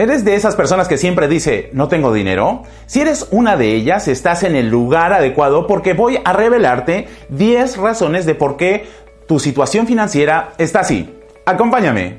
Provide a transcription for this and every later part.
¿Eres de esas personas que siempre dice, no tengo dinero? Si eres una de ellas, estás en el lugar adecuado porque voy a revelarte 10 razones de por qué tu situación financiera está así. Acompáñame.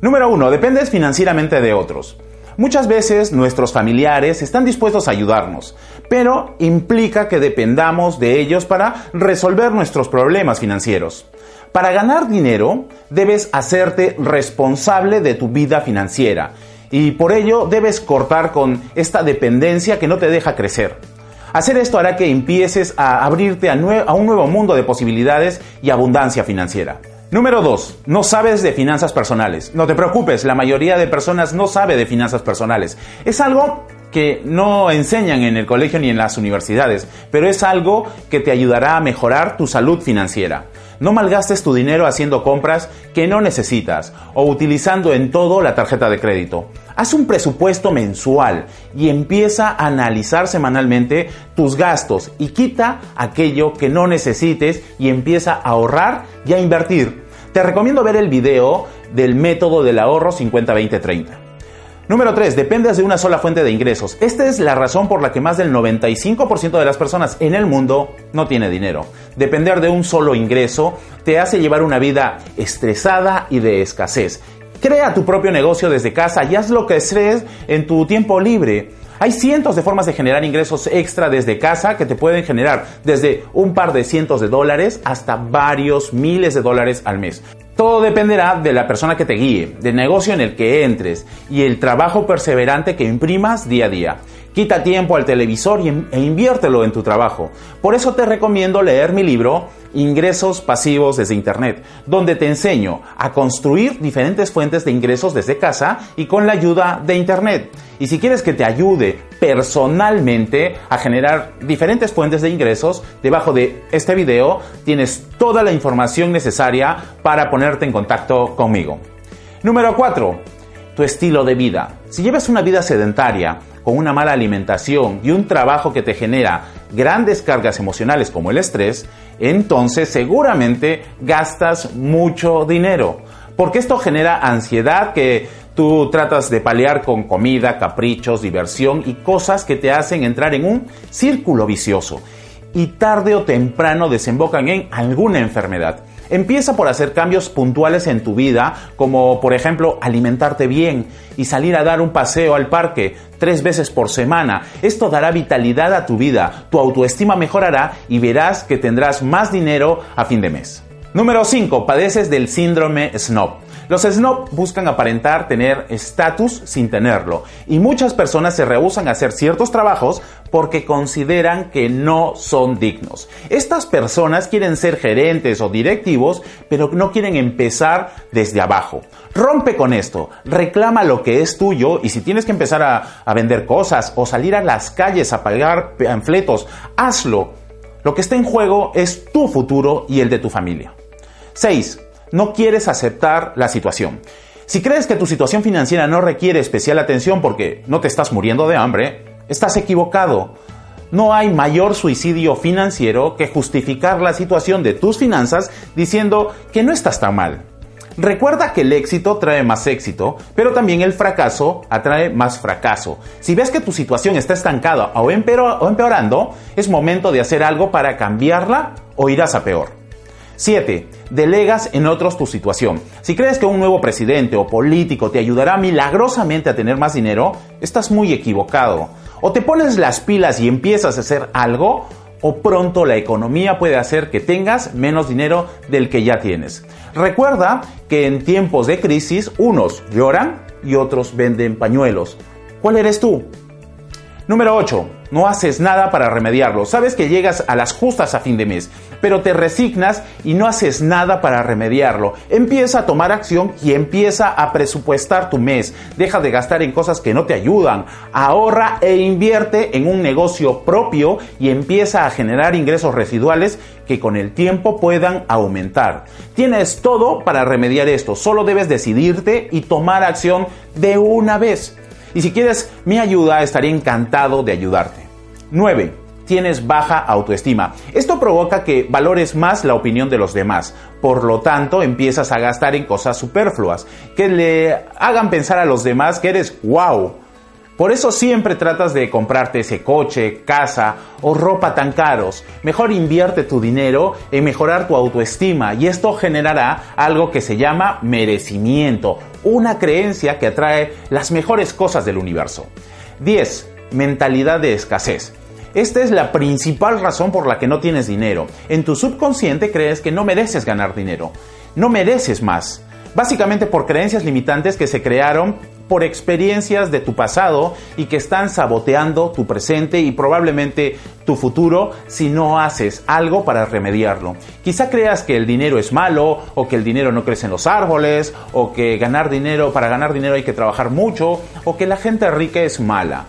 Número 1. Dependes financieramente de otros. Muchas veces nuestros familiares están dispuestos a ayudarnos, pero implica que dependamos de ellos para resolver nuestros problemas financieros. Para ganar dinero debes hacerte responsable de tu vida financiera y por ello debes cortar con esta dependencia que no te deja crecer. Hacer esto hará que empieces a abrirte a, un nuevo mundo de posibilidades y abundancia financiera. Número 2. No sabes de finanzas personales. No te preocupes, la mayoría de personas no sabe de finanzas personales. Es algo que no enseñan en el colegio ni en las universidades, pero es algo que te ayudará a mejorar tu salud financiera. No malgastes tu dinero haciendo compras que no necesitas o utilizando en todo la tarjeta de crédito. Haz un presupuesto mensual y empieza a analizar semanalmente tus gastos y quita aquello que no necesites y empieza a ahorrar y a invertir. Te recomiendo ver el video del método del ahorro 50-20-30. Número 3. Dependes de una sola fuente de ingresos. Esta es la razón por la que más del 95% de las personas en el mundo no tiene dinero. Depender de un solo ingreso te hace llevar una vida estresada y de escasez. Crea tu propio negocio desde casa y haz lo que estés en tu tiempo libre. Hay cientos de formas de generar ingresos extra desde casa que te pueden generar desde un par de cientos de dólares hasta varios miles de dólares al mes. Todo dependerá de la persona que te guíe, del negocio en el que entres y el trabajo perseverante que imprimas día a día. Quita tiempo al televisor e inviértelo en tu trabajo. Por eso te recomiendo leer mi libro Ingresos pasivos desde Internet, donde te enseño a construir diferentes fuentes de ingresos desde casa y con la ayuda de Internet. Y si quieres que te ayude personalmente a generar diferentes fuentes de ingresos, debajo de este video tienes toda la información necesaria para ponerte en contacto conmigo. Número 4. Tu estilo de vida. Si llevas una vida sedentaria, con una mala alimentación y un trabajo que te genera grandes cargas emocionales como el estrés, entonces seguramente gastas mucho dinero. Porque esto genera ansiedad que tú tratas de paliar con comida, caprichos, diversión y cosas que te hacen entrar en un círculo vicioso. Y tarde o temprano desembocan en alguna enfermedad. Empieza por hacer cambios puntuales en tu vida, como por ejemplo alimentarte bien y salir a dar un paseo al parque tres veces por semana. Esto dará vitalidad a tu vida, tu autoestima mejorará y verás que tendrás más dinero a fin de mes. Número 5. Padeces del síndrome snob. Los snob buscan aparentar tener estatus sin tenerlo y muchas personas se rehusan a hacer ciertos trabajos porque consideran que no son dignos. Estas personas quieren ser gerentes o directivos, pero no quieren empezar desde abajo. Rompe con esto, reclama lo que es tuyo y si tienes que empezar a, a vender cosas o salir a las calles a pagar panfletos, hazlo. Lo que está en juego es tu futuro y el de tu familia. 6 no quieres aceptar la situación. Si crees que tu situación financiera no requiere especial atención porque no te estás muriendo de hambre, estás equivocado. No hay mayor suicidio financiero que justificar la situación de tus finanzas diciendo que no estás tan mal. Recuerda que el éxito trae más éxito, pero también el fracaso atrae más fracaso. Si ves que tu situación está estancada o, empeorando, es momento de hacer algo para cambiarla o irás a peor. 7. Delegas en otros tu situación. Si crees que un nuevo presidente o político te ayudará milagrosamente a tener más dinero, estás muy equivocado. O te pones las pilas y empiezas a hacer algo, o pronto la economía puede hacer que tengas menos dinero del que ya tienes. Recuerda que en tiempos de crisis unos lloran y otros venden pañuelos. ¿Cuál eres tú? Número 8. No haces nada para remediarlo. Sabes que llegas a las justas a fin de mes, pero te resignas y no haces nada para remediarlo. Empieza a tomar acción y empieza a presupuestar tu mes. Deja de gastar en cosas que no te ayudan. Ahorra e invierte en un negocio propio y empieza a generar ingresos residuales que con el tiempo puedan aumentar. Tienes todo para remediar esto. Solo debes decidirte y tomar acción de una vez. Y si quieres mi ayuda, estaría encantado de ayudarte. 9. tienes baja autoestima. Esto provoca que valores más la opinión de los demás. Por lo tanto, empiezas a gastar en cosas superfluas que le hagan pensar a los demás que eres wow. Por eso siempre tratas de comprarte ese coche, casa o ropa tan caros. Mejor invierte tu dinero en mejorar tu autoestima y esto generará algo que se llama merecimiento, una creencia que atrae las mejores cosas del universo. 10. Mentalidad de escasez. Esta es la principal razón por la que no tienes dinero. En tu subconsciente crees que no mereces ganar dinero. No mereces más. Básicamente por creencias limitantes que se crearon por experiencias de tu pasado y que están saboteando tu presente y probablemente tu futuro si no haces algo para remediarlo. Quizá creas que el dinero es malo o que el dinero no crece en los árboles o que ganar dinero para ganar dinero hay que trabajar mucho o que la gente rica es mala.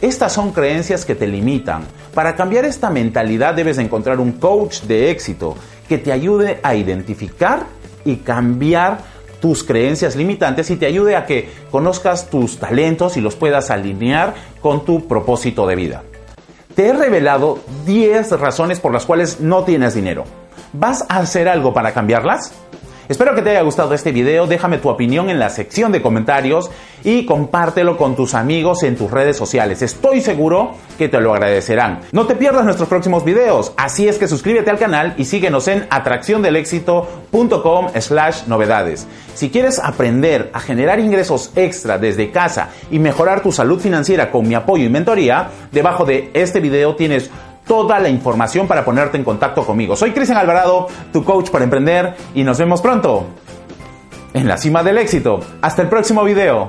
Estas son creencias que te limitan. Para cambiar esta mentalidad debes encontrar un coach de éxito que te ayude a identificar y cambiar tus creencias limitantes y te ayude a que conozcas tus talentos y los puedas alinear con tu propósito de vida. Te he revelado 10 razones por las cuales no tienes dinero. ¿Vas a hacer algo para cambiarlas? Espero que te haya gustado este video, déjame tu opinión en la sección de comentarios y compártelo con tus amigos en tus redes sociales. Estoy seguro que te lo agradecerán. No te pierdas nuestros próximos videos, así es que suscríbete al canal y síguenos en atracciondelexito.com slash novedades. Si quieres aprender a generar ingresos extra desde casa y mejorar tu salud financiera con mi apoyo y mentoría, debajo de este video tienes toda la información para ponerte en contacto conmigo. Soy Cristian Alvarado, tu coach para emprender y nos vemos pronto en la cima del éxito. Hasta el próximo video.